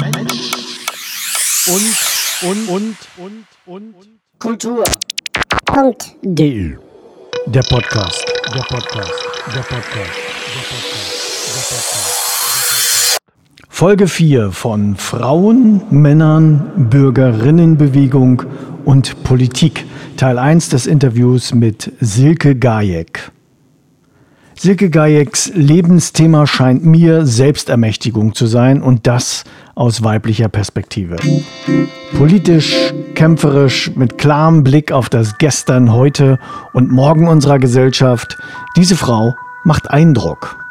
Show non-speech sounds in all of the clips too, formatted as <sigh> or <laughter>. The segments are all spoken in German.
Mensch und und und und und Kultur. Punkt. D. Der Podcast. Der Podcast. Der Podcast. Der Podcast. Der Podcast. Folge 4 von Frauen, Männern, Bürgerinnenbewegung und Politik. Teil 1 des Interviews mit Silke Gajek. Silke Gajeks Lebensthema scheint mir Selbstermächtigung zu sein und das aus weiblicher Perspektive. Politisch, kämpferisch, mit klarem Blick auf das Gestern, heute und Morgen unserer Gesellschaft, diese Frau macht Eindruck.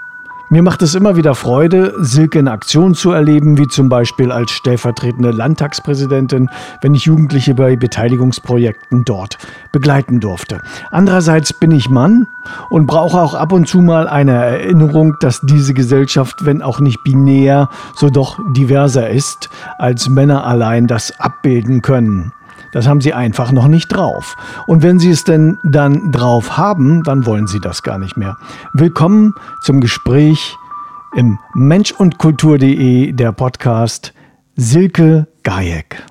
Mir macht es immer wieder Freude, Silke in Aktion zu erleben, wie zum Beispiel als stellvertretende Landtagspräsidentin, wenn ich Jugendliche bei Beteiligungsprojekten dort begleiten durfte. Andererseits bin ich Mann und brauche auch ab und zu mal eine Erinnerung, dass diese Gesellschaft, wenn auch nicht binär, so doch diverser ist, als Männer allein das abbilden können. Das haben sie einfach noch nicht drauf. Und wenn sie es denn dann drauf haben, dann wollen sie das gar nicht mehr. Willkommen zum Gespräch im Mensch und Kultur.de, der Podcast Silke Gajek.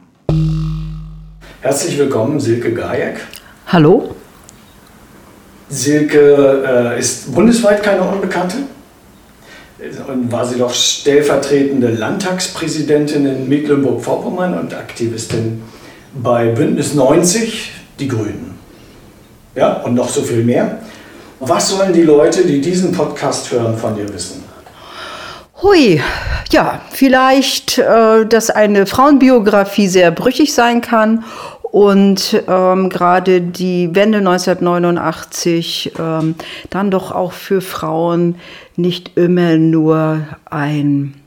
Herzlich willkommen, Silke Gajek. Hallo? Silke äh, ist bundesweit keine Unbekannte. Und war sie doch stellvertretende Landtagspräsidentin in Mecklenburg-Vorpommern und Aktivistin bei Bündnis 90 die Grünen. Ja, und noch so viel mehr. Was sollen die Leute, die diesen Podcast hören, von dir wissen? Hui, ja, vielleicht, äh, dass eine Frauenbiografie sehr brüchig sein kann und ähm, gerade die Wende 1989 ähm, dann doch auch für Frauen nicht immer nur ein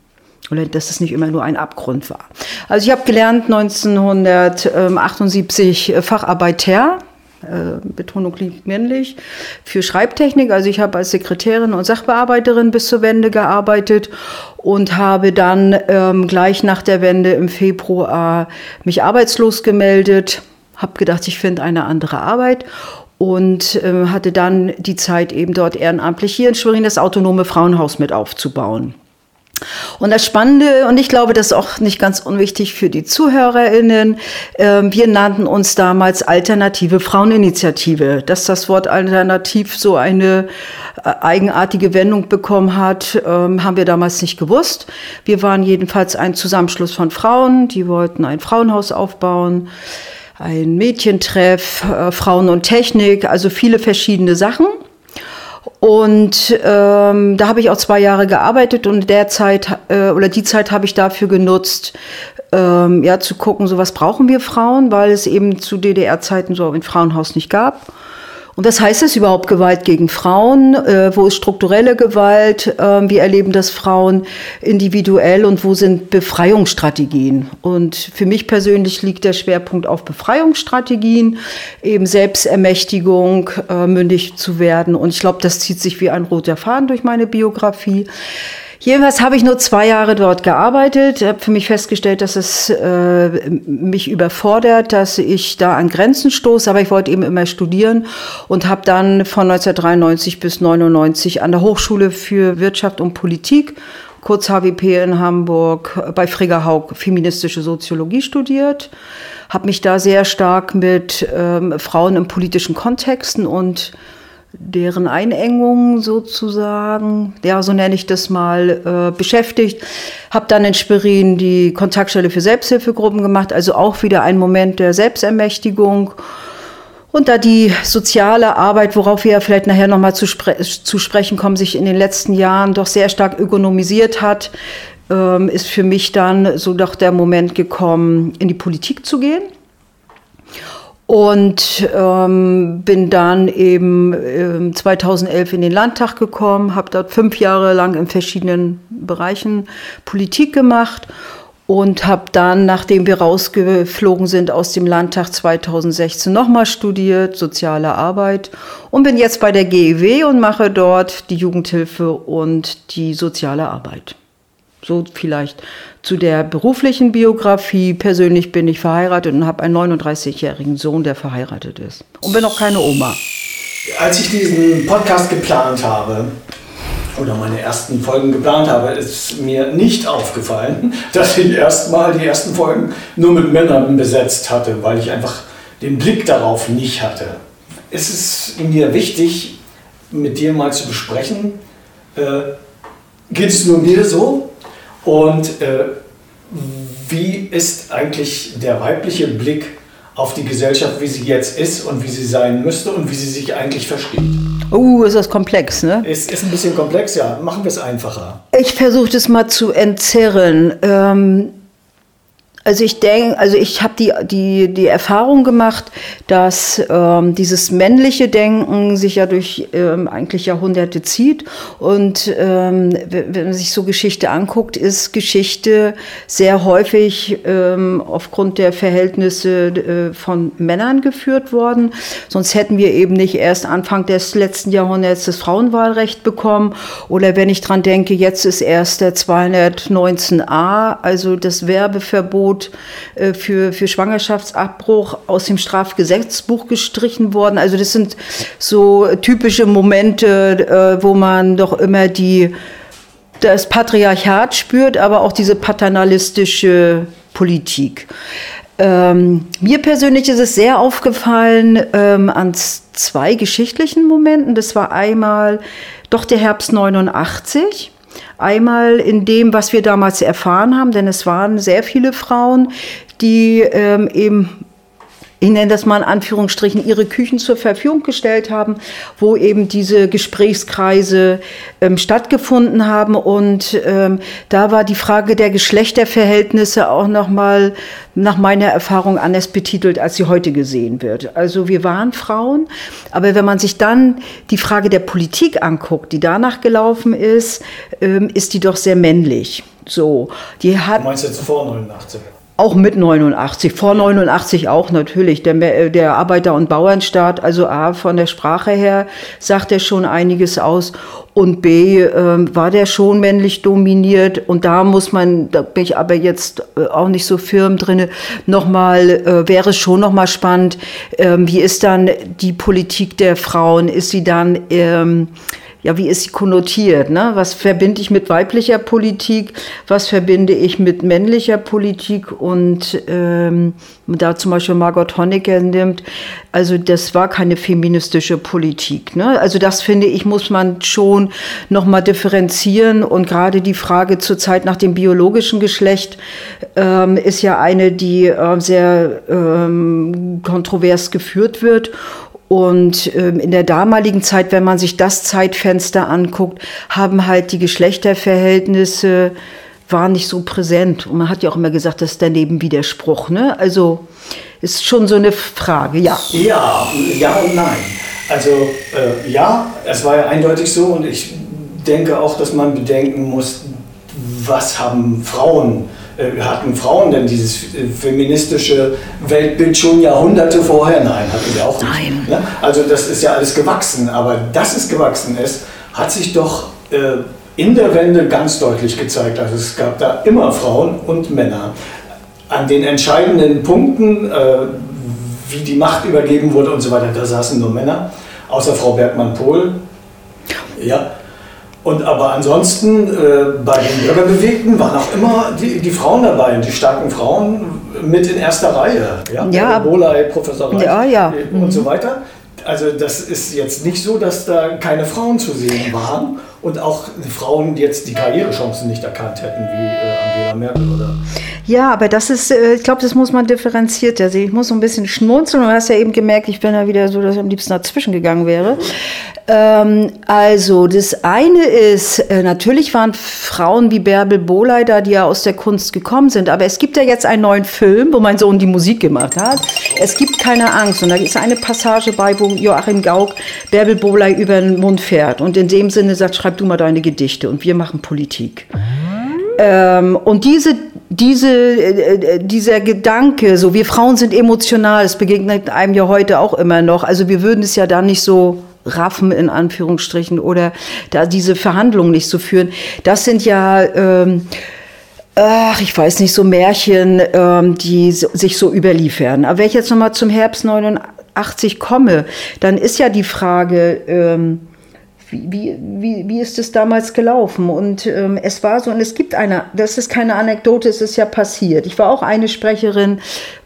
oder dass es nicht immer nur ein Abgrund war. Also ich habe gelernt 1978 Facharbeiter, äh, Betonung liegt männlich, für Schreibtechnik. Also ich habe als Sekretärin und Sachbearbeiterin bis zur Wende gearbeitet und habe dann ähm, gleich nach der Wende im Februar mich arbeitslos gemeldet, habe gedacht, ich finde eine andere Arbeit und äh, hatte dann die Zeit eben dort ehrenamtlich hier in Schwerin das autonome Frauenhaus mit aufzubauen. Und das Spannende, und ich glaube, das ist auch nicht ganz unwichtig für die ZuhörerInnen, äh, wir nannten uns damals Alternative Fraueninitiative. Dass das Wort alternativ so eine äh, eigenartige Wendung bekommen hat, äh, haben wir damals nicht gewusst. Wir waren jedenfalls ein Zusammenschluss von Frauen, die wollten ein Frauenhaus aufbauen, ein Mädchentreff, äh, Frauen und Technik, also viele verschiedene Sachen. Und ähm, da habe ich auch zwei Jahre gearbeitet und der Zeit äh, oder die Zeit habe ich dafür genutzt, ähm, ja zu gucken, so was brauchen wir Frauen, weil es eben zu DDR-Zeiten so ein Frauenhaus nicht gab. Und was heißt es überhaupt Gewalt gegen Frauen? Äh, wo ist strukturelle Gewalt? Äh, wie erleben das Frauen individuell und wo sind Befreiungsstrategien? Und für mich persönlich liegt der Schwerpunkt auf Befreiungsstrategien, eben Selbstermächtigung, äh, mündig zu werden. Und ich glaube, das zieht sich wie ein roter Faden durch meine Biografie. Jedenfalls habe ich nur zwei Jahre dort gearbeitet, habe für mich festgestellt, dass es äh, mich überfordert, dass ich da an Grenzen stoße, aber ich wollte eben immer studieren und habe dann von 1993 bis 1999 an der Hochschule für Wirtschaft und Politik kurz HWP in Hamburg bei Frigga Haug feministische Soziologie studiert, habe mich da sehr stark mit ähm, Frauen in politischen Kontexten und deren Einengung sozusagen, ja, so nenne ich das mal, äh, beschäftigt. Habe dann in Spirin die Kontaktstelle für Selbsthilfegruppen gemacht, also auch wieder ein Moment der Selbstermächtigung. Und da die soziale Arbeit, worauf wir vielleicht nachher nochmal zu, spre zu sprechen kommen, sich in den letzten Jahren doch sehr stark ökonomisiert hat, ähm, ist für mich dann so doch der Moment gekommen, in die Politik zu gehen und ähm, bin dann eben äh, 2011 in den Landtag gekommen, habe dort fünf Jahre lang in verschiedenen Bereichen Politik gemacht und habe dann, nachdem wir rausgeflogen sind aus dem Landtag 2016, nochmal studiert, soziale Arbeit und bin jetzt bei der GEW und mache dort die Jugendhilfe und die soziale Arbeit. So vielleicht zu der beruflichen Biografie. Persönlich bin ich verheiratet und habe einen 39-jährigen Sohn, der verheiratet ist. Und bin auch keine Oma. Als ich diesen Podcast geplant habe, oder meine ersten Folgen geplant habe, ist mir nicht aufgefallen, <laughs> dass ich erstmal die ersten Folgen nur mit Männern besetzt hatte, weil ich einfach den Blick darauf nicht hatte. Es ist mir wichtig, mit dir mal zu besprechen, äh, geht es nur mir so und äh, wie ist eigentlich der weibliche Blick auf die Gesellschaft, wie sie jetzt ist und wie sie sein müsste und wie sie sich eigentlich versteht? Oh, ist das komplex, ne? Ist, ist ein bisschen komplex, ja. Machen wir es einfacher. Ich versuche das mal zu entzerren. Ähm also ich denke, also ich habe die, die, die Erfahrung gemacht, dass ähm, dieses männliche Denken sich ja durch ähm, eigentlich Jahrhunderte zieht. Und ähm, wenn man sich so Geschichte anguckt, ist Geschichte sehr häufig ähm, aufgrund der Verhältnisse äh, von Männern geführt worden. Sonst hätten wir eben nicht erst Anfang des letzten Jahrhunderts das Frauenwahlrecht bekommen. Oder wenn ich dran denke, jetzt ist erst der 219a, also das Werbeverbot Verbot äh, für, für Schwangerschaftsabbruch aus dem Strafgesetzbuch gestrichen worden. Also das sind so typische Momente, äh, wo man doch immer die, das Patriarchat spürt, aber auch diese paternalistische Politik. Ähm, mir persönlich ist es sehr aufgefallen ähm, an zwei geschichtlichen Momenten. Das war einmal doch der Herbst 89. Einmal in dem, was wir damals erfahren haben, denn es waren sehr viele Frauen, die ähm, eben ich nenne das mal in Anführungsstrichen, ihre Küchen zur Verfügung gestellt haben, wo eben diese Gesprächskreise ähm, stattgefunden haben. Und ähm, da war die Frage der Geschlechterverhältnisse auch nochmal nach meiner Erfahrung anders betitelt, als sie heute gesehen wird. Also wir waren Frauen, aber wenn man sich dann die Frage der Politik anguckt, die danach gelaufen ist, ähm, ist die doch sehr männlich. So, die hat. Du meinst jetzt vor 89? Auch mit 89, vor 89 auch natürlich. Der, äh, der Arbeiter- und Bauernstaat, also A, von der Sprache her sagt er schon einiges aus und B, äh, war der schon männlich dominiert und da muss man, da bin ich aber jetzt äh, auch nicht so firm drin, nochmal, äh, wäre es schon nochmal spannend, äh, wie ist dann die Politik der Frauen, ist sie dann... Ähm, ja, wie ist sie konnotiert? Ne? Was verbinde ich mit weiblicher Politik? Was verbinde ich mit männlicher Politik? Und ähm, da zum Beispiel Margot Honecker nimmt, also das war keine feministische Politik. Ne? Also das finde ich, muss man schon nochmal differenzieren. Und gerade die Frage zur Zeit nach dem biologischen Geschlecht ähm, ist ja eine, die äh, sehr ähm, kontrovers geführt wird. Und ähm, in der damaligen Zeit, wenn man sich das Zeitfenster anguckt, haben halt die Geschlechterverhältnisse waren nicht so präsent. Und man hat ja auch immer gesagt, das ist der Nebenwiderspruch. Ne? Also ist schon so eine Frage, ja. Ja, ja und nein. Also äh, ja, es war ja eindeutig so und ich denke auch, dass man bedenken muss, was haben Frauen äh, hatten Frauen denn dieses äh, feministische Weltbild schon Jahrhunderte vorher? Nein, hatten wir auch nicht. Nein. Ne? Also das ist ja alles gewachsen, aber dass es gewachsen ist, hat sich doch äh, in der Wende ganz deutlich gezeigt. Also es gab da immer Frauen und Männer. An den entscheidenden Punkten, wie die Macht übergeben wurde und so weiter, da saßen nur Männer, außer Frau Bergmann-Pohl. Ja, und aber ansonsten äh, bei den Bürgerbewegten waren auch immer die, die Frauen dabei, die starken Frauen mit in erster Reihe. Ja, ja. Bolay, Professor Reich ja, ja. und mhm. so weiter. Also das ist jetzt nicht so, dass da keine Frauen zu sehen waren und auch Frauen jetzt die Karrierechancen nicht erkannt hätten, wie äh, Angela Merkel oder. Ja, aber das ist, äh, ich glaube, das muss man differenziert sehen. Ich muss so ein bisschen schmunzeln. Du hast ja eben gemerkt, ich bin ja wieder so, dass ich am liebsten dazwischen gegangen wäre. Ähm, also, das eine ist, äh, natürlich waren Frauen wie Bärbel Bohley da, die ja aus der Kunst gekommen sind. Aber es gibt ja jetzt einen neuen Film, wo mein Sohn die Musik gemacht hat. Es gibt keine Angst. Und da ist eine Passage bei, wo Joachim Gauck Bärbel Bohley über den Mund fährt. Und in dem Sinne sagt, schreib du mal deine Gedichte und wir machen Politik. Ähm, und diese, diese, äh, dieser Gedanke, so wir Frauen sind emotional, das begegnet einem ja heute auch immer noch. Also wir würden es ja da nicht so raffen in Anführungsstrichen oder da diese Verhandlungen nicht so führen. Das sind ja ähm, ach, ich weiß nicht, so Märchen, ähm, die so, sich so überliefern. Aber wenn ich jetzt nochmal zum Herbst 89 komme, dann ist ja die Frage, ähm, wie, wie, wie, ist es damals gelaufen? Und ähm, es war so, und es gibt eine, das ist keine Anekdote, es ist ja passiert. Ich war auch eine Sprecherin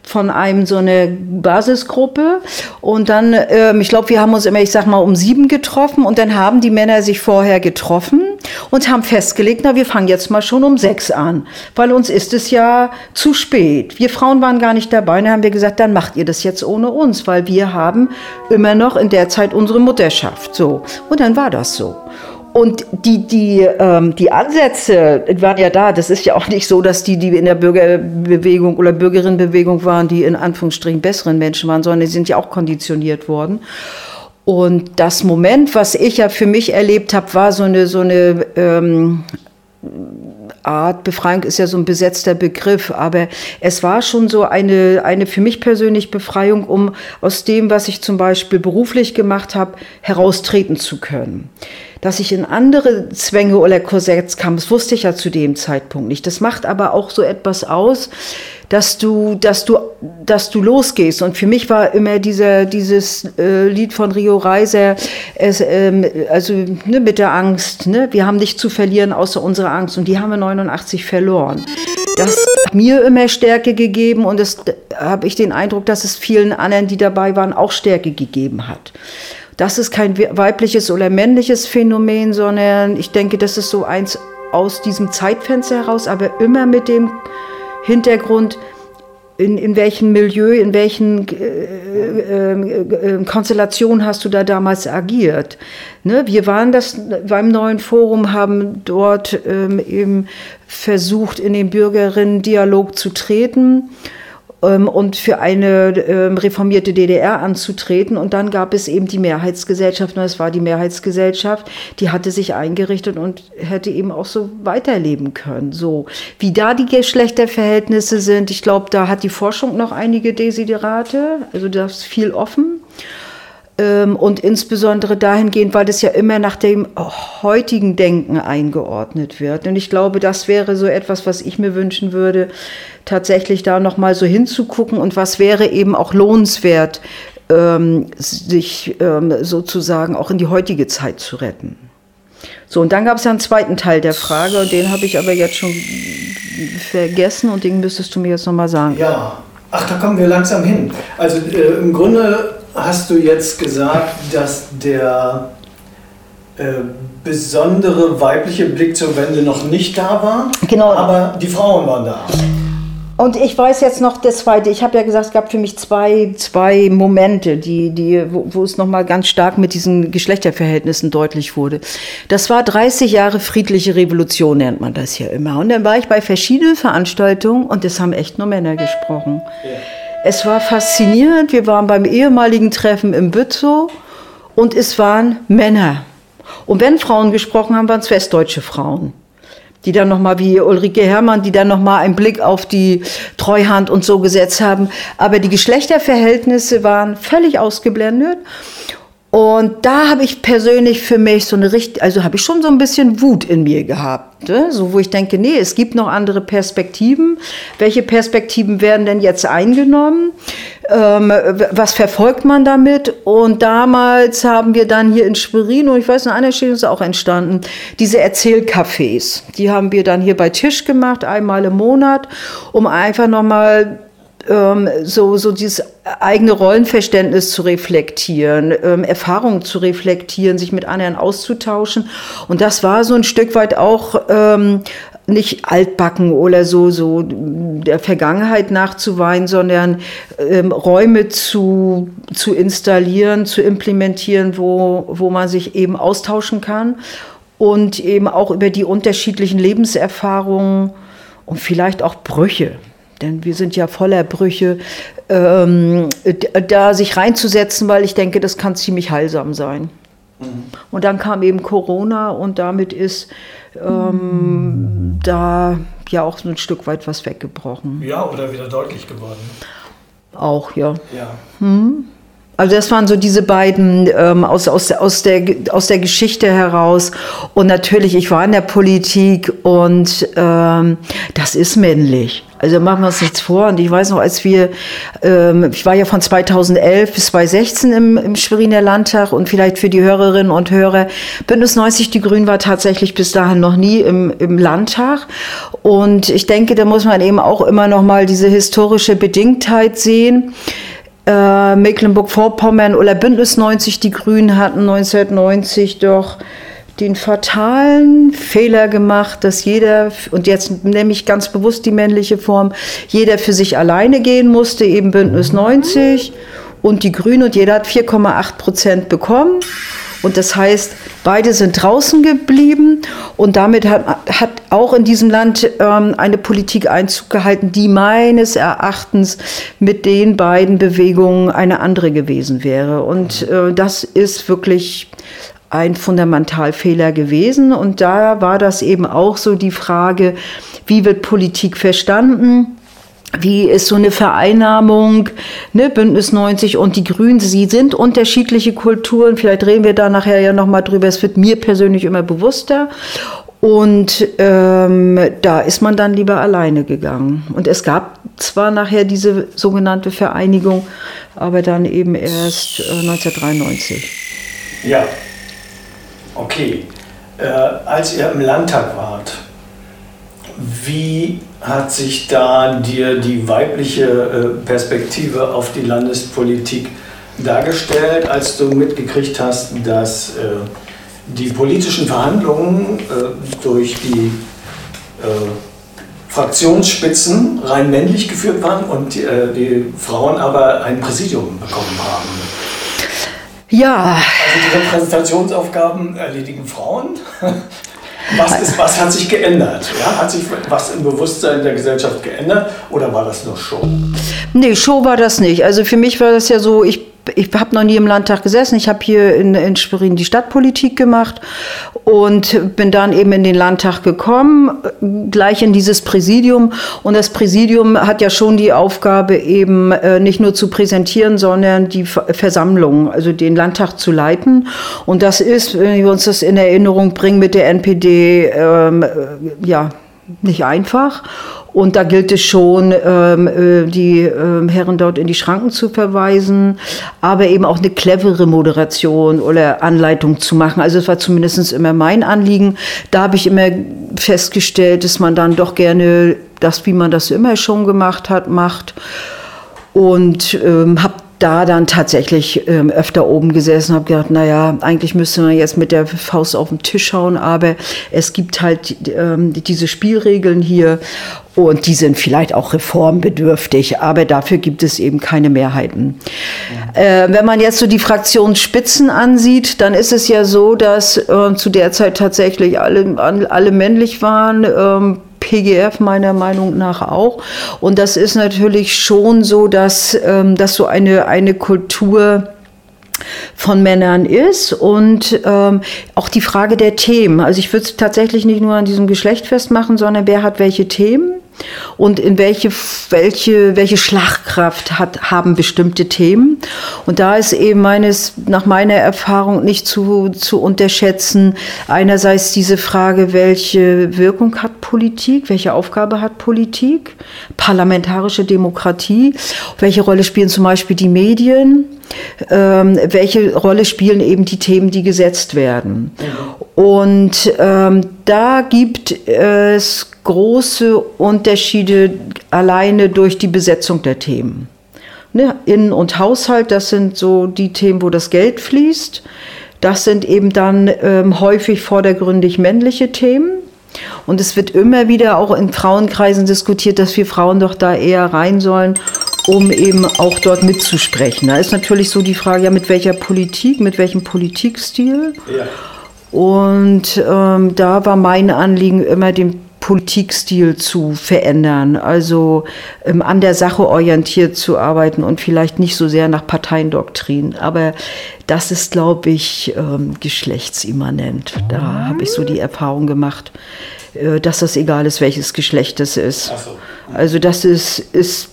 von einem so eine Basisgruppe und dann, ähm, ich glaube, wir haben uns immer, ich sag mal, um sieben getroffen und dann haben die Männer sich vorher getroffen und haben festgelegt, na, wir fangen jetzt mal schon um sechs an, weil uns ist es ja zu spät. Wir Frauen waren gar nicht dabei, dann haben wir gesagt, dann macht ihr das jetzt ohne uns, weil wir haben immer noch in der Zeit unsere Mutterschaft, so. Und dann war das so. Und die, die, ähm, die Ansätze waren ja da. Das ist ja auch nicht so, dass die, die in der Bürgerbewegung oder Bürgerinnenbewegung waren, die in Anführungsstrichen besseren Menschen waren, sondern die sind ja auch konditioniert worden. Und das Moment, was ich ja für mich erlebt habe, war so eine, so eine ähm, Art, Befreiung ist ja so ein besetzter Begriff, aber es war schon so eine, eine für mich persönlich Befreiung, um aus dem, was ich zum Beispiel beruflich gemacht habe, heraustreten zu können dass ich in andere Zwänge oder Korsetts kam, das wusste ich ja zu dem Zeitpunkt nicht. Das macht aber auch so etwas aus, dass du, dass du, dass du losgehst. Und für mich war immer dieser, dieses äh, Lied von Rio Reiser, es, ähm, also ne, mit der Angst, ne, wir haben nichts zu verlieren außer unsere Angst. Und die haben wir 89 verloren. Das hat mir immer Stärke gegeben und das habe ich den Eindruck, dass es vielen anderen, die dabei waren, auch Stärke gegeben hat. Das ist kein weibliches oder männliches Phänomen, sondern ich denke, das ist so eins aus diesem Zeitfenster heraus, aber immer mit dem Hintergrund, in, in welchem Milieu, in welchen äh, äh, äh, Konstellationen hast du da damals agiert? Ne? Wir waren das beim neuen Forum, haben dort ähm, eben versucht, in den Bürgerinnen-Dialog zu treten und für eine ähm, reformierte DDR anzutreten. Und dann gab es eben die Mehrheitsgesellschaft, und es war die Mehrheitsgesellschaft, die hatte sich eingerichtet und hätte eben auch so weiterleben können. So, wie da die Geschlechterverhältnisse sind, ich glaube, da hat die Forschung noch einige Desiderate, also das ist viel offen. Ähm, und insbesondere dahingehend, weil das ja immer nach dem heutigen Denken eingeordnet wird. Und ich glaube, das wäre so etwas, was ich mir wünschen würde, tatsächlich da nochmal so hinzugucken und was wäre eben auch lohnenswert, ähm, sich ähm, sozusagen auch in die heutige Zeit zu retten. So, und dann gab es ja einen zweiten Teil der Frage, und den habe ich aber jetzt schon vergessen und den müsstest du mir jetzt nochmal sagen. Ja, ach, da kommen wir langsam hin. Also äh, im Grunde hast du jetzt gesagt, dass der äh, besondere weibliche Blick zur Wende noch nicht da war. Genau. Aber die Frauen waren da. Und ich weiß jetzt noch das zweite, ich habe ja gesagt, es gab für mich zwei, zwei Momente, die, die, wo, wo es nochmal ganz stark mit diesen Geschlechterverhältnissen deutlich wurde. Das war 30 Jahre friedliche Revolution, nennt man das ja immer. Und dann war ich bei verschiedenen Veranstaltungen und es haben echt nur Männer gesprochen. Ja. Es war faszinierend. Wir waren beim ehemaligen Treffen im Bützow und es waren Männer. Und wenn Frauen gesprochen haben, waren es westdeutsche Frauen die dann nochmal wie Ulrike Herrmann, die dann nochmal einen Blick auf die Treuhand und so gesetzt haben. Aber die Geschlechterverhältnisse waren völlig ausgeblendet. Und da habe ich persönlich für mich so eine richtig, also habe ich schon so ein bisschen Wut in mir gehabt, ne? so wo ich denke, nee, es gibt noch andere Perspektiven. Welche Perspektiven werden denn jetzt eingenommen? Ähm, was verfolgt man damit? Und damals haben wir dann hier in Schwerin, und ich weiß, eine Stelle ist auch entstanden, diese Erzählcafés. Die haben wir dann hier bei Tisch gemacht, einmal im Monat, um einfach nochmal ähm, so, so dieses eigene Rollenverständnis zu reflektieren, ähm, Erfahrungen zu reflektieren, sich mit anderen auszutauschen. Und das war so ein Stück weit auch ähm, nicht altbacken oder so, so der Vergangenheit nachzuweinen, sondern ähm, Räume zu, zu installieren, zu implementieren, wo, wo man sich eben austauschen kann und eben auch über die unterschiedlichen Lebenserfahrungen und vielleicht auch Brüche denn wir sind ja voller Brüche, ähm, da sich reinzusetzen, weil ich denke, das kann ziemlich heilsam sein. Mhm. Und dann kam eben Corona und damit ist ähm, da ja auch so ein Stück weit was weggebrochen. Ja, oder wieder deutlich geworden. Auch, ja. Ja. Hm. Also das waren so diese beiden ähm, aus, aus, aus, der, aus der Geschichte heraus. Und natürlich, ich war in der Politik und ähm, das ist männlich. Also machen wir uns nichts vor. Und ich weiß noch, als wir, ähm, ich war ja von 2011 bis 2016 im, im Schweriner Landtag und vielleicht für die Hörerinnen und Hörer, Bündnis 90 Die Grünen war tatsächlich bis dahin noch nie im, im Landtag. Und ich denke, da muss man eben auch immer noch mal diese historische Bedingtheit sehen. Äh, Mecklenburg-Vorpommern oder Bündnis 90 Die Grünen hatten 1990 doch den fatalen Fehler gemacht, dass jeder, und jetzt nehme ich ganz bewusst die männliche Form, jeder für sich alleine gehen musste, eben Bündnis 90 und die Grünen und jeder hat 4,8 Prozent bekommen. Und das heißt, beide sind draußen geblieben und damit hat, hat auch in diesem Land ähm, eine Politik Einzug gehalten, die meines Erachtens mit den beiden Bewegungen eine andere gewesen wäre. Und äh, das ist wirklich ein Fundamentalfehler gewesen. Und da war das eben auch so die Frage, wie wird Politik verstanden? Wie ist so eine Vereinnahmung, ne, Bündnis 90 und die Grünen? Sie sind unterschiedliche Kulturen. Vielleicht reden wir da nachher ja nochmal drüber. Es wird mir persönlich immer bewusster. Und ähm, da ist man dann lieber alleine gegangen. Und es gab zwar nachher diese sogenannte Vereinigung, aber dann eben erst äh, 1993. Ja, Okay, äh, als ihr im Landtag wart, wie hat sich da dir die weibliche äh, Perspektive auf die Landespolitik dargestellt, als du mitgekriegt hast, dass äh, die politischen Verhandlungen äh, durch die äh, Fraktionsspitzen rein männlich geführt waren und äh, die Frauen aber ein Präsidium bekommen haben? Ja. Also die Repräsentationsaufgaben erledigen Frauen. <laughs> Was, ist, was hat sich geändert? Ja, hat sich was im Bewusstsein der Gesellschaft geändert oder war das nur Show? Nee, Show war das nicht. Also für mich war das ja so, ich ich habe noch nie im Landtag gesessen. Ich habe hier in, in Schwerin die Stadtpolitik gemacht und bin dann eben in den Landtag gekommen, gleich in dieses Präsidium. Und das Präsidium hat ja schon die Aufgabe, eben äh, nicht nur zu präsentieren, sondern die Versammlung, also den Landtag zu leiten. Und das ist, wenn wir uns das in Erinnerung bringen, mit der NPD, ähm, äh, ja, nicht einfach. Und da gilt es schon, ähm, äh, die äh, Herren dort in die Schranken zu verweisen, aber eben auch eine clevere Moderation oder Anleitung zu machen. Also es war zumindest immer mein Anliegen. Da habe ich immer festgestellt, dass man dann doch gerne das, wie man das immer schon gemacht hat, macht. Und ähm, habe da dann tatsächlich ähm, öfter oben gesessen, habe gedacht, naja, eigentlich müsste man jetzt mit der Faust auf den Tisch schauen, aber es gibt halt ähm, diese Spielregeln hier und die sind vielleicht auch reformbedürftig, aber dafür gibt es eben keine Mehrheiten. Ja. Äh, wenn man jetzt so die Fraktionsspitzen ansieht, dann ist es ja so, dass äh, zu der Zeit tatsächlich alle, alle männlich waren. Ähm, PGF meiner Meinung nach auch. Und das ist natürlich schon so, dass, ähm, dass so eine, eine Kultur von Männern ist und ähm, auch die Frage der Themen. Also ich würde es tatsächlich nicht nur an diesem Geschlecht festmachen, sondern wer hat welche Themen und in welche, welche, welche Schlagkraft hat, haben bestimmte Themen. Und da ist eben meines, nach meiner Erfahrung nicht zu, zu unterschätzen, einerseits diese Frage, welche Wirkung hat Politik, welche Aufgabe hat Politik, parlamentarische Demokratie, welche Rolle spielen zum Beispiel die Medien, ähm, welche Rolle spielen eben die Themen, die gesetzt werden. Und ähm, da gibt es große Unterschiede alleine durch die Besetzung der Themen. Ne? Innen- und Haushalt, das sind so die Themen, wo das Geld fließt. Das sind eben dann ähm, häufig vordergründig männliche Themen. Und es wird immer wieder auch in Frauenkreisen diskutiert, dass wir Frauen doch da eher rein sollen, um eben auch dort mitzusprechen. Da ist natürlich so die Frage, ja, mit welcher Politik, mit welchem Politikstil. Ja. Und ähm, da war mein Anliegen immer den Politikstil zu verändern, also ähm, an der Sache orientiert zu arbeiten und vielleicht nicht so sehr nach Parteiendoktrin. Aber das ist, glaube ich, ähm, geschlechtsimmanent. Da habe ich so die Erfahrung gemacht, äh, dass das egal ist, welches Geschlecht es ist. So. Also das ist, ist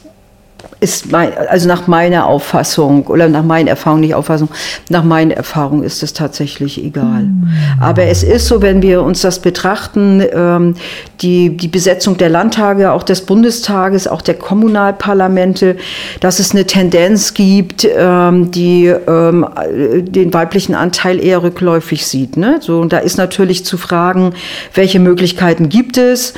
ist mein, also nach meiner Auffassung oder nach meinen Erfahrungen, nicht Auffassung, nach meinen Erfahrungen ist es tatsächlich egal. Mhm. Aber es ist so, wenn wir uns das betrachten, ähm, die, die Besetzung der Landtage, auch des Bundestages, auch der Kommunalparlamente, dass es eine Tendenz gibt, ähm, die ähm, den weiblichen Anteil eher rückläufig sieht. Ne? So, und da ist natürlich zu fragen, welche Möglichkeiten gibt es?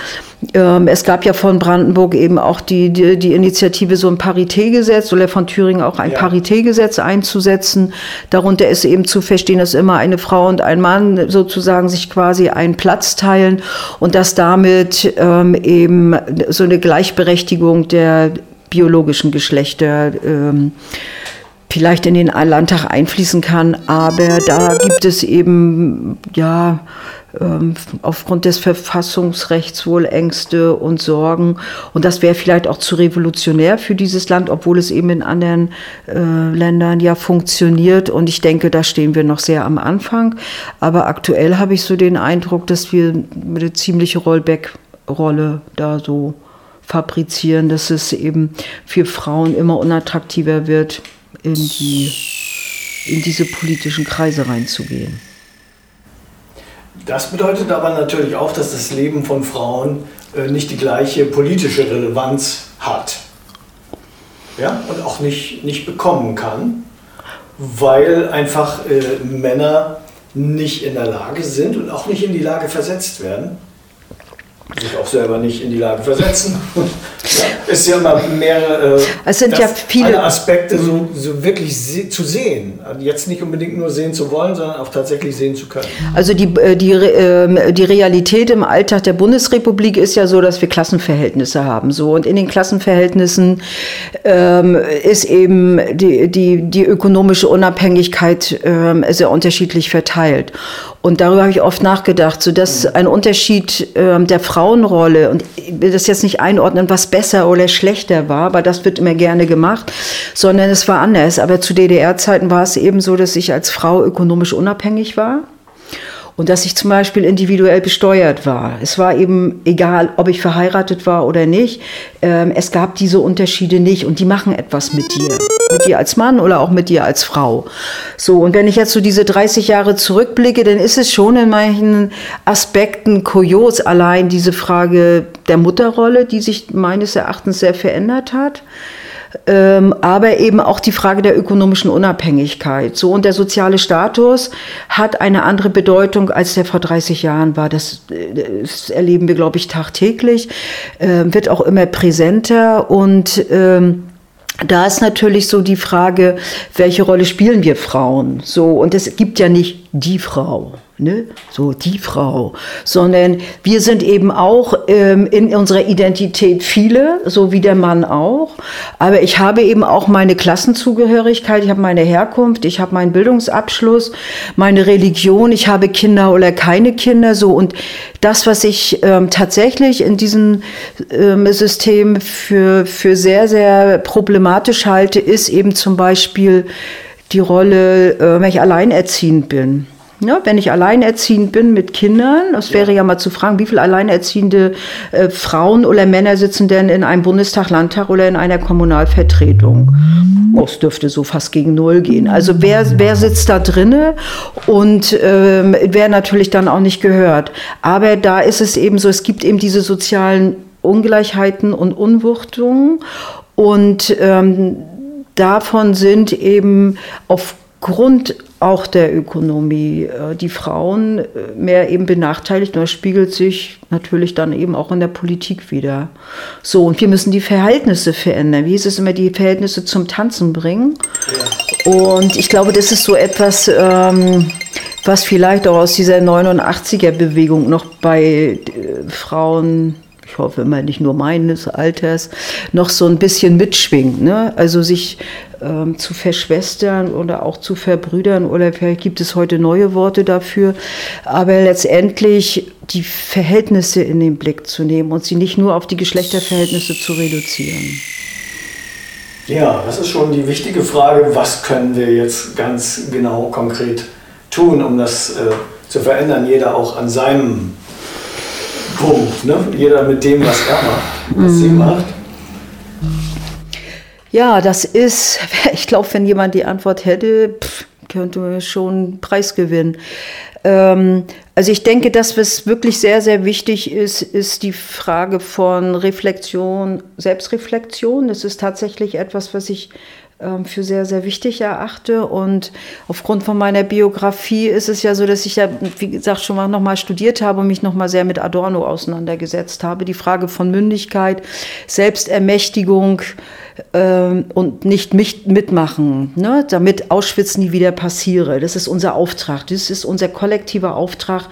Ähm, es gab ja von Brandenburg eben auch die, die, die Initiative, so ein Paritätgesetz oder von Thüringen auch ein ja. Paritätgesetz einzusetzen. Darunter ist eben zu verstehen, dass immer eine Frau und ein Mann sozusagen sich quasi einen Platz teilen und dass damit ähm, eben so eine Gleichberechtigung der biologischen Geschlechter ähm, vielleicht in den Landtag einfließen kann. Aber da gibt es eben, ja, ähm, aufgrund des Verfassungsrechts wohl Ängste und Sorgen. Und das wäre vielleicht auch zu revolutionär für dieses Land, obwohl es eben in anderen äh, Ländern ja funktioniert. Und ich denke, da stehen wir noch sehr am Anfang. Aber aktuell habe ich so den Eindruck, dass wir eine ziemliche Rollback-Rolle da so fabrizieren, dass es eben für Frauen immer unattraktiver wird, in, die, in diese politischen Kreise reinzugehen. Das bedeutet aber natürlich auch, dass das Leben von Frauen äh, nicht die gleiche politische Relevanz hat. Ja? Und auch nicht, nicht bekommen kann, weil einfach äh, Männer nicht in der Lage sind und auch nicht in die Lage versetzt werden, sich auch selber nicht in die Lage versetzen. ja, ist ja immer mehrere es sind ja viele Aspekte so, so wirklich se zu sehen. Also jetzt nicht unbedingt nur sehen zu wollen, sondern auch tatsächlich sehen zu können. Also die, äh, die, ähm, die Realität im Alltag der Bundesrepublik ist ja so, dass wir Klassenverhältnisse haben. So. Und in den Klassenverhältnissen ähm, ist eben die, die, die ökonomische Unabhängigkeit ähm, sehr unterschiedlich verteilt. Und darüber habe ich oft nachgedacht, so dass ein Unterschied ähm, der Frauenrolle und ich will das jetzt nicht einordnen, was besser oder schlechter war, aber das wird immer gerne gemacht, sondern es war anders. Aber zu DDR-Zeiten war es eben so, dass ich als Frau ökonomisch unabhängig war und dass ich zum Beispiel individuell besteuert war. Es war eben egal, ob ich verheiratet war oder nicht. Ähm, es gab diese Unterschiede nicht und die machen etwas mit dir. Mit dir als Mann oder auch mit dir als Frau. So, und wenn ich jetzt so diese 30 Jahre zurückblicke, dann ist es schon in manchen Aspekten kurios, allein diese Frage der Mutterrolle, die sich meines Erachtens sehr verändert hat ähm, aber eben auch die Frage der ökonomischen Unabhängigkeit. So und der soziale Status hat eine andere Bedeutung, als der vor 30 Jahren war. Das, das erleben wir, glaube ich, tagtäglich, äh, wird auch immer präsenter und ähm, da ist natürlich so die Frage, welche Rolle spielen wir Frauen? So, und es gibt ja nicht die Frau ne? so die Frau, sondern wir sind eben auch ähm, in unserer Identität viele, so wie der Mann auch. Aber ich habe eben auch meine Klassenzugehörigkeit, ich habe meine Herkunft, ich habe meinen Bildungsabschluss, meine Religion, ich habe Kinder oder keine Kinder, so und das, was ich ähm, tatsächlich in diesem ähm, System für, für sehr, sehr problematisch halte, ist eben zum Beispiel die Rolle, äh, wenn ich alleinerziehend bin. Ja, wenn ich alleinerziehend bin mit Kindern, das wäre ja mal zu fragen, wie viele alleinerziehende äh, Frauen oder Männer sitzen denn in einem Bundestag, Landtag oder in einer Kommunalvertretung? Oh, es dürfte so fast gegen Null gehen. Also wer, wer sitzt da drinne und ähm, wer natürlich dann auch nicht gehört. Aber da ist es eben so, es gibt eben diese sozialen Ungleichheiten und Unwuchtungen und ähm, davon sind eben aufgrund auch der Ökonomie äh, die Frauen äh, mehr eben benachteiligt und das spiegelt sich natürlich dann eben auch in der Politik wieder. So, und wir müssen die Verhältnisse verändern. Wie ist es immer, die Verhältnisse zum Tanzen bringen? Und ich glaube, das ist so etwas, ähm, was vielleicht auch aus dieser 89er-Bewegung noch bei äh, Frauen ich hoffe immer nicht nur meines Alters, noch so ein bisschen mitschwingt. Ne? Also sich ähm, zu verschwestern oder auch zu verbrüdern oder vielleicht gibt es heute neue Worte dafür, aber letztendlich die Verhältnisse in den Blick zu nehmen und sie nicht nur auf die Geschlechterverhältnisse zu reduzieren. Ja, das ist schon die wichtige Frage, was können wir jetzt ganz genau konkret tun, um das äh, zu verändern, jeder auch an seinem Punkt, ne? jeder mit dem, was er macht, was mhm. sie macht. Ja, das ist, <laughs> ich glaube, wenn jemand die Antwort hätte, pff, könnte man schon einen Preis gewinnen. Ähm, also ich denke, das, was wirklich sehr, sehr wichtig ist, ist die Frage von Reflexion, Selbstreflexion. Das ist tatsächlich etwas, was ich für sehr, sehr wichtig erachte. Und aufgrund von meiner Biografie ist es ja so, dass ich ja, wie gesagt, schon mal nochmal studiert habe und mich nochmal sehr mit Adorno auseinandergesetzt habe. Die Frage von Mündigkeit, Selbstermächtigung, ähm, und nicht mitmachen, ne? damit Auschwitz nie wieder passiere. Das ist unser Auftrag. Das ist unser kollektiver Auftrag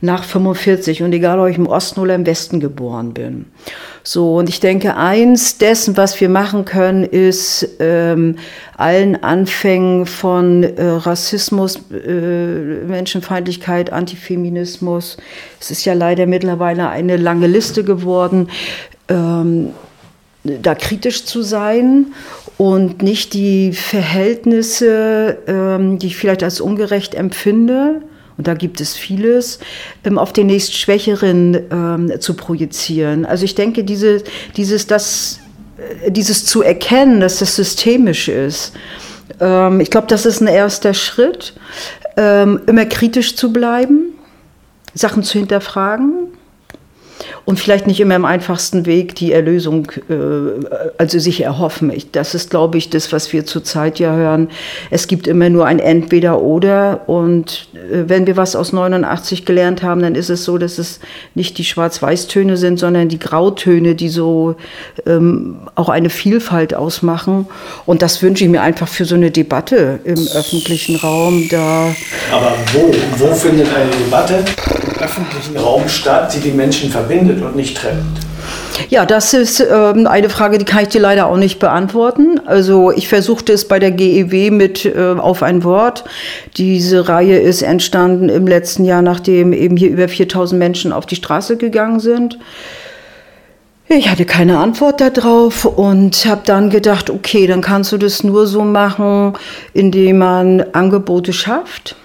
nach 45 und egal, ob ich im Osten oder im Westen geboren bin. So, und ich denke, eins dessen, was wir machen können, ist ähm, allen Anfängen von äh, Rassismus, äh, Menschenfeindlichkeit, Antifeminismus, es ist ja leider mittlerweile eine lange Liste geworden, ähm, da kritisch zu sein und nicht die Verhältnisse, ähm, die ich vielleicht als ungerecht empfinde, und da gibt es vieles, ähm, auf den nächstschwächeren ähm, zu projizieren. Also ich denke, diese, dieses, das, äh, dieses zu erkennen, dass das systemisch ist, ich glaube, das ist ein erster Schritt, immer kritisch zu bleiben, Sachen zu hinterfragen und vielleicht nicht immer im einfachsten Weg die Erlösung, äh, also sich erhoffen. Das ist, glaube ich, das, was wir zurzeit ja hören. Es gibt immer nur ein Entweder-Oder und äh, wenn wir was aus 89 gelernt haben, dann ist es so, dass es nicht die Schwarz-Weiß-Töne sind, sondern die Grautöne, die so ähm, auch eine Vielfalt ausmachen. Und das wünsche ich mir einfach für so eine Debatte im öffentlichen Raum. Da Aber wo, wo findet eine Debatte öffentlichen Raum statt, die die Menschen verbindet und nicht trennt? Ja, das ist ähm, eine Frage, die kann ich dir leider auch nicht beantworten. Also ich versuchte es bei der GEW mit äh, auf ein Wort. Diese Reihe ist entstanden im letzten Jahr, nachdem eben hier über 4000 Menschen auf die Straße gegangen sind. Ich hatte keine Antwort darauf und habe dann gedacht, okay, dann kannst du das nur so machen, indem man Angebote schafft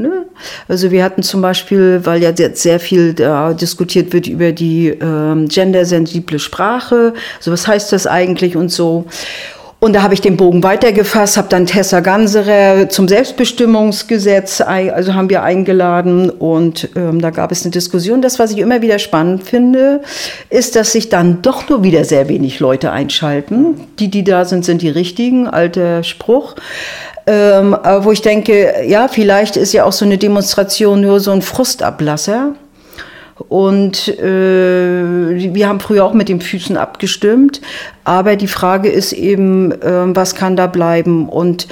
Ne? Also wir hatten zum Beispiel, weil ja jetzt sehr viel da diskutiert wird über die ähm, gendersensible Sprache, also was heißt das eigentlich und so. Und da habe ich den Bogen weitergefasst, habe dann Tessa Ganserer zum Selbstbestimmungsgesetz, also haben wir eingeladen und ähm, da gab es eine Diskussion. Das, was ich immer wieder spannend finde, ist, dass sich dann doch nur wieder sehr wenig Leute einschalten. Die, die da sind, sind die richtigen, alter Spruch ähm, wo ich denke, ja, vielleicht ist ja auch so eine Demonstration nur so ein Frustablasser. Und äh, wir haben früher auch mit den Füßen abgestimmt. Aber die Frage ist eben, äh, was kann da bleiben? Und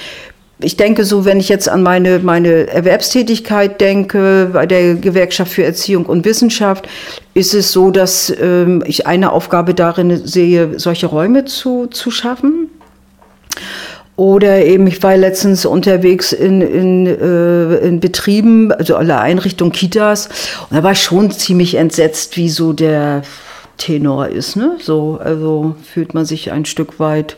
ich denke so, wenn ich jetzt an meine, meine Erwerbstätigkeit denke, bei der Gewerkschaft für Erziehung und Wissenschaft, ist es so, dass ähm, ich eine Aufgabe darin sehe, solche Räume zu, zu schaffen. Oder eben, ich war letztens unterwegs in, in, äh, in Betrieben, also alle Einrichtungen, Kitas, und da war ich schon ziemlich entsetzt, wie so der Tenor ist. Ne? So, also fühlt man sich ein Stück weit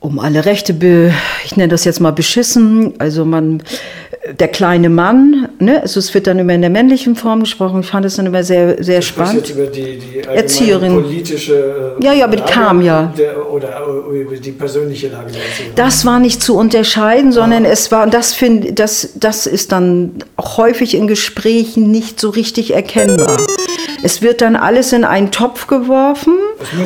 um alle Rechte, be, ich nenne das jetzt mal beschissen. Also man, der kleine Mann, ne? also es wird dann immer in der männlichen Form gesprochen. Ich fand das dann immer sehr, sehr spannend. Jetzt über die, die Erzieherin. politische äh, Ja, ja, aber die kam ja. Der, oder über die persönliche Lage der Erzieherin. Das war nicht zu unterscheiden, sondern ah. es war, und das finde, das, das ist dann auch häufig in Gesprächen nicht so richtig erkennbar. Es wird dann alles in einen Topf geworfen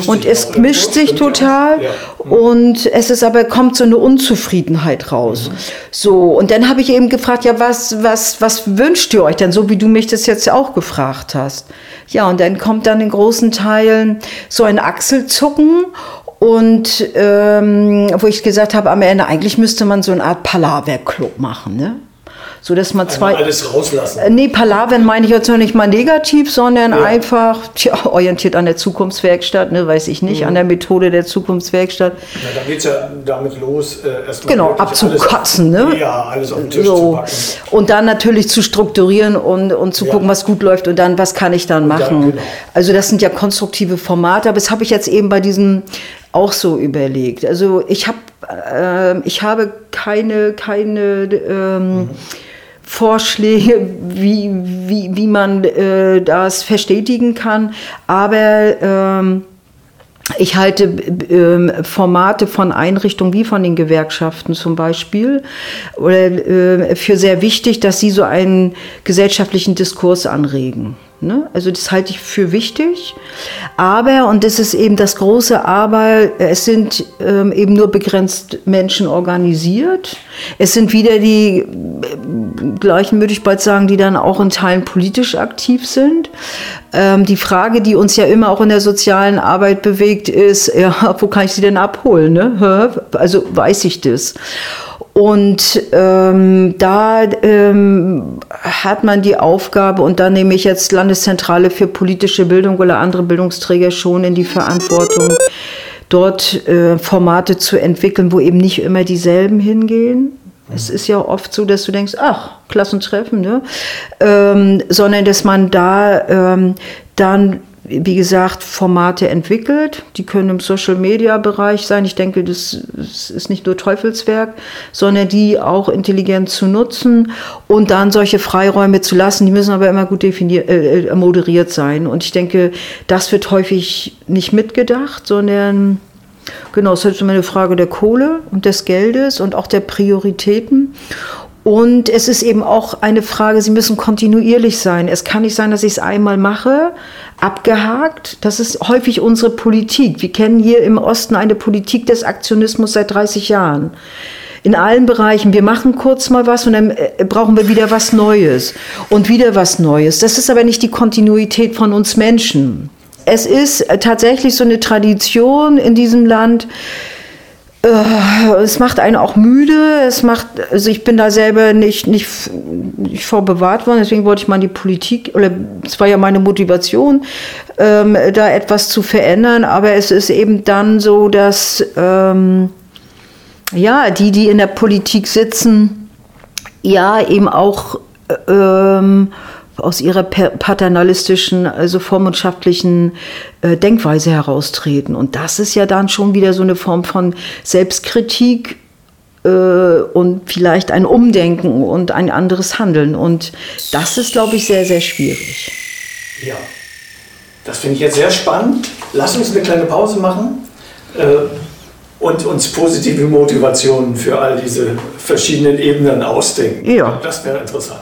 und es mischt sich total ja. mhm. und es ist aber kommt so eine Unzufriedenheit raus. Mhm. So und dann habe ich eben gefragt, ja was was was wünscht ihr euch denn so wie du mich das jetzt auch gefragt hast? Ja und dann kommt dann in großen Teilen so ein Achselzucken und ähm, wo ich gesagt habe, am Ende eigentlich müsste man so eine Art Palaver-Club machen, ne? So dass man zwei. alles rauslassen. Äh, nee, Palavern meine ich jetzt noch nicht mal negativ, sondern ja. einfach tja, orientiert an der Zukunftswerkstatt, ne, weiß ich nicht, mhm. an der Methode der Zukunftswerkstatt. Ja, da geht es ja damit los, äh, erstmal. Genau, abzukotzen, alles, ne? Ja, alles auf den Tisch so. zu packen. Und dann natürlich zu strukturieren und, und zu ja. gucken, was gut läuft und dann, was kann ich dann machen. Dann, genau. Also, das sind ja konstruktive Formate, aber das habe ich jetzt eben bei diesem auch so überlegt. Also ich habe äh, ich habe keine keine ähm, mhm. Vorschläge, wie, wie, wie man äh, das verstetigen kann. Aber ähm, ich halte äh, Formate von Einrichtungen wie von den Gewerkschaften zum Beispiel oder, äh, für sehr wichtig, dass sie so einen gesellschaftlichen Diskurs anregen. Ne? Also das halte ich für wichtig. Aber, und das ist eben das große Aber, es sind ähm, eben nur begrenzt Menschen organisiert. Es sind wieder die äh, gleichen, würde ich bald sagen, die dann auch in Teilen politisch aktiv sind. Ähm, die Frage, die uns ja immer auch in der sozialen Arbeit bewegt, ist, <laughs> ja, wo kann ich sie denn abholen? Ne? Also weiß ich das. Und ähm, da ähm, hat man die Aufgabe, und da nehme ich jetzt Landeszentrale für politische Bildung oder andere Bildungsträger schon in die Verantwortung, dort äh, Formate zu entwickeln, wo eben nicht immer dieselben hingehen. Es ist ja oft so, dass du denkst, ach, Klassentreffen, ne? Ähm, sondern dass man da ähm, dann wie gesagt, Formate entwickelt. Die können im Social-Media-Bereich sein. Ich denke, das, ist nicht nur Teufelswerk, sondern die auch intelligent zu nutzen und dann solche Freiräume zu lassen. Die müssen aber immer gut definiert, äh, moderiert sein. Und ich denke, das wird häufig nicht mitgedacht, sondern genau, es ist immer eine Frage der Kohle und des Geldes und auch der Prioritäten. Und es ist eben auch eine Frage, sie müssen kontinuierlich sein. Es kann nicht sein, dass ich es einmal mache, abgehakt. Das ist häufig unsere Politik. Wir kennen hier im Osten eine Politik des Aktionismus seit 30 Jahren. In allen Bereichen. Wir machen kurz mal was und dann äh, brauchen wir wieder was Neues und wieder was Neues. Das ist aber nicht die Kontinuität von uns Menschen. Es ist tatsächlich so eine Tradition in diesem Land, äh, es macht einen auch müde. Es macht, also ich bin da selber nicht, nicht, nicht vorbewahrt worden, deswegen wollte ich mal in die Politik, oder es war ja meine Motivation, ähm, da etwas zu verändern. Aber es ist eben dann so, dass ähm, ja, die, die in der Politik sitzen, ja, eben auch ähm, aus ihrer paternalistischen, also vormundschaftlichen äh, Denkweise heraustreten. Und das ist ja dann schon wieder so eine Form von Selbstkritik äh, und vielleicht ein Umdenken und ein anderes Handeln. Und das ist, glaube ich, sehr, sehr schwierig. Ja, das finde ich jetzt sehr spannend. Lass uns eine kleine Pause machen. Äh, und uns positive Motivationen für all diese verschiedenen Ebenen ausdenken. Ja. Das wäre interessant.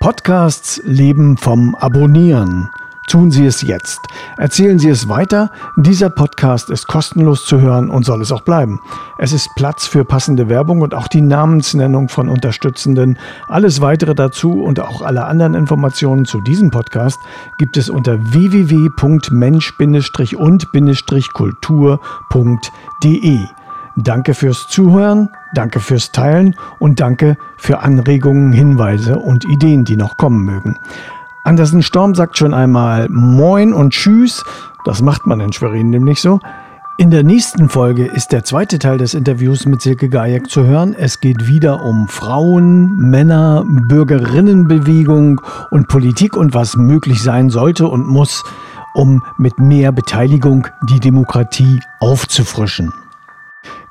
Podcasts leben vom Abonnieren. Tun Sie es jetzt. Erzählen Sie es weiter. Dieser Podcast ist kostenlos zu hören und soll es auch bleiben. Es ist Platz für passende Werbung und auch die Namensnennung von Unterstützenden. Alles weitere dazu und auch alle anderen Informationen zu diesem Podcast gibt es unter www.mensch-und-kultur.de. Danke fürs Zuhören, danke fürs Teilen und danke für Anregungen, Hinweise und Ideen, die noch kommen mögen. Andersen Storm sagt schon einmal Moin und Tschüss. Das macht man in Schwerin nämlich so. In der nächsten Folge ist der zweite Teil des Interviews mit Silke Gajek zu hören. Es geht wieder um Frauen, Männer, Bürgerinnenbewegung und Politik und was möglich sein sollte und muss, um mit mehr Beteiligung die Demokratie aufzufrischen.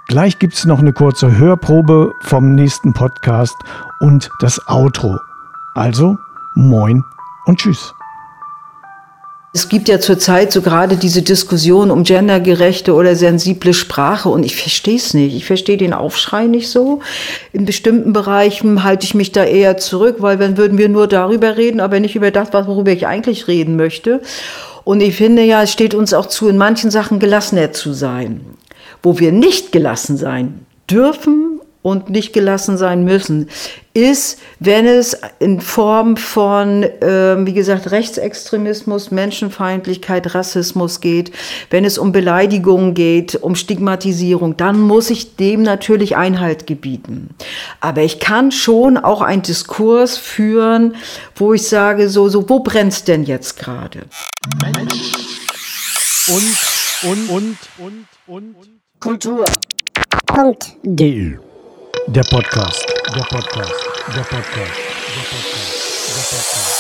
Gleich gibt es noch eine kurze Hörprobe vom nächsten Podcast und das Outro. Also, moin und tschüss. Es gibt ja zurzeit so gerade diese Diskussion um gendergerechte oder sensible Sprache und ich verstehe es nicht. Ich verstehe den Aufschrei nicht so. In bestimmten Bereichen halte ich mich da eher zurück, weil dann würden wir nur darüber reden, aber nicht über das, worüber ich eigentlich reden möchte. Und ich finde ja, es steht uns auch zu, in manchen Sachen gelassener zu sein. Wo wir nicht gelassen sein dürfen und nicht gelassen sein müssen, ist, wenn es in Form von, äh, wie gesagt, Rechtsextremismus, Menschenfeindlichkeit, Rassismus geht, wenn es um Beleidigungen geht, um Stigmatisierung, dann muss ich dem natürlich Einhalt gebieten. Aber ich kann schon auch einen Diskurs führen, wo ich sage, so, so, wo brennt denn jetzt gerade? Und, und, und, und, und. Kultur. Punkt. Der Podcast. Der Podcast. Der Podcast. Der Podcast. Der Podcast. Podcast.